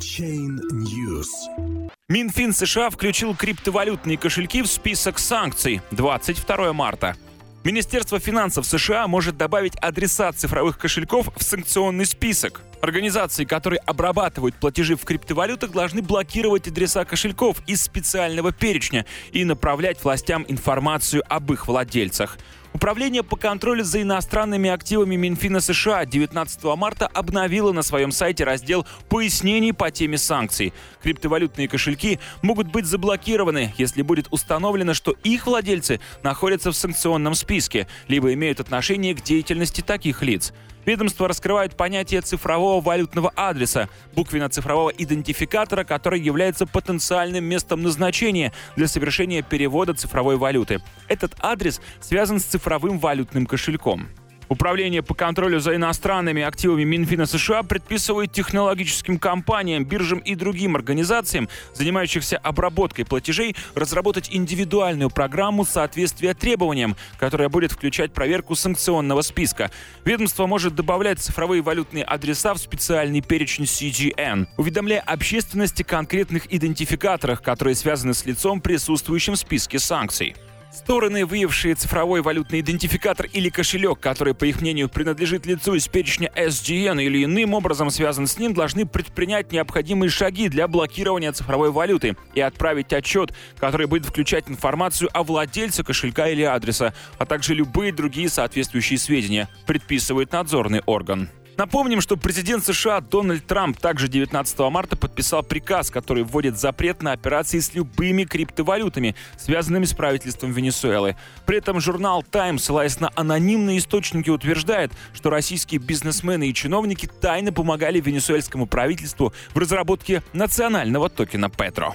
Chain News. Минфин США включил криптовалютные кошельки в список санкций 22 марта. Министерство финансов США может добавить адреса цифровых кошельков в санкционный список. Организации, которые обрабатывают платежи в криптовалютах, должны блокировать адреса кошельков из специального перечня и направлять властям информацию об их владельцах. Управление по контролю за иностранными активами Минфина США 19 марта обновило на своем сайте раздел пояснений по теме санкций. Криптовалютные кошельки могут быть заблокированы, если будет установлено, что их владельцы находятся в санкционном списке, либо имеют отношение к деятельности таких лиц. Ведомство раскрывает понятие цифрового валютного адреса, буквенно-цифрового идентификатора, который является потенциальным местом назначения для совершения перевода цифровой валюты. Этот адрес связан с цифровым валютным кошельком. Управление по контролю за иностранными активами Минфина США предписывает технологическим компаниям, биржам и другим организациям, занимающихся обработкой платежей, разработать индивидуальную программу соответствия требованиям, которая будет включать проверку санкционного списка. Ведомство может добавлять цифровые валютные адреса в специальный перечень CGN, уведомляя общественности конкретных идентификаторах, которые связаны с лицом, присутствующим в списке санкций. Стороны, выявившие цифровой валютный идентификатор или кошелек, который, по их мнению, принадлежит лицу из перечня SGN или иным образом связан с ним, должны предпринять необходимые шаги для блокирования цифровой валюты и отправить отчет, который будет включать информацию о владельце кошелька или адреса, а также любые другие соответствующие сведения, предписывает надзорный орган. Напомним, что президент США Дональд Трамп также 19 марта подписал приказ, который вводит запрет на операции с любыми криптовалютами, связанными с правительством Венесуэлы. При этом журнал Time, ссылаясь на анонимные источники, утверждает, что российские бизнесмены и чиновники тайно помогали венесуэльскому правительству в разработке национального токена Петро.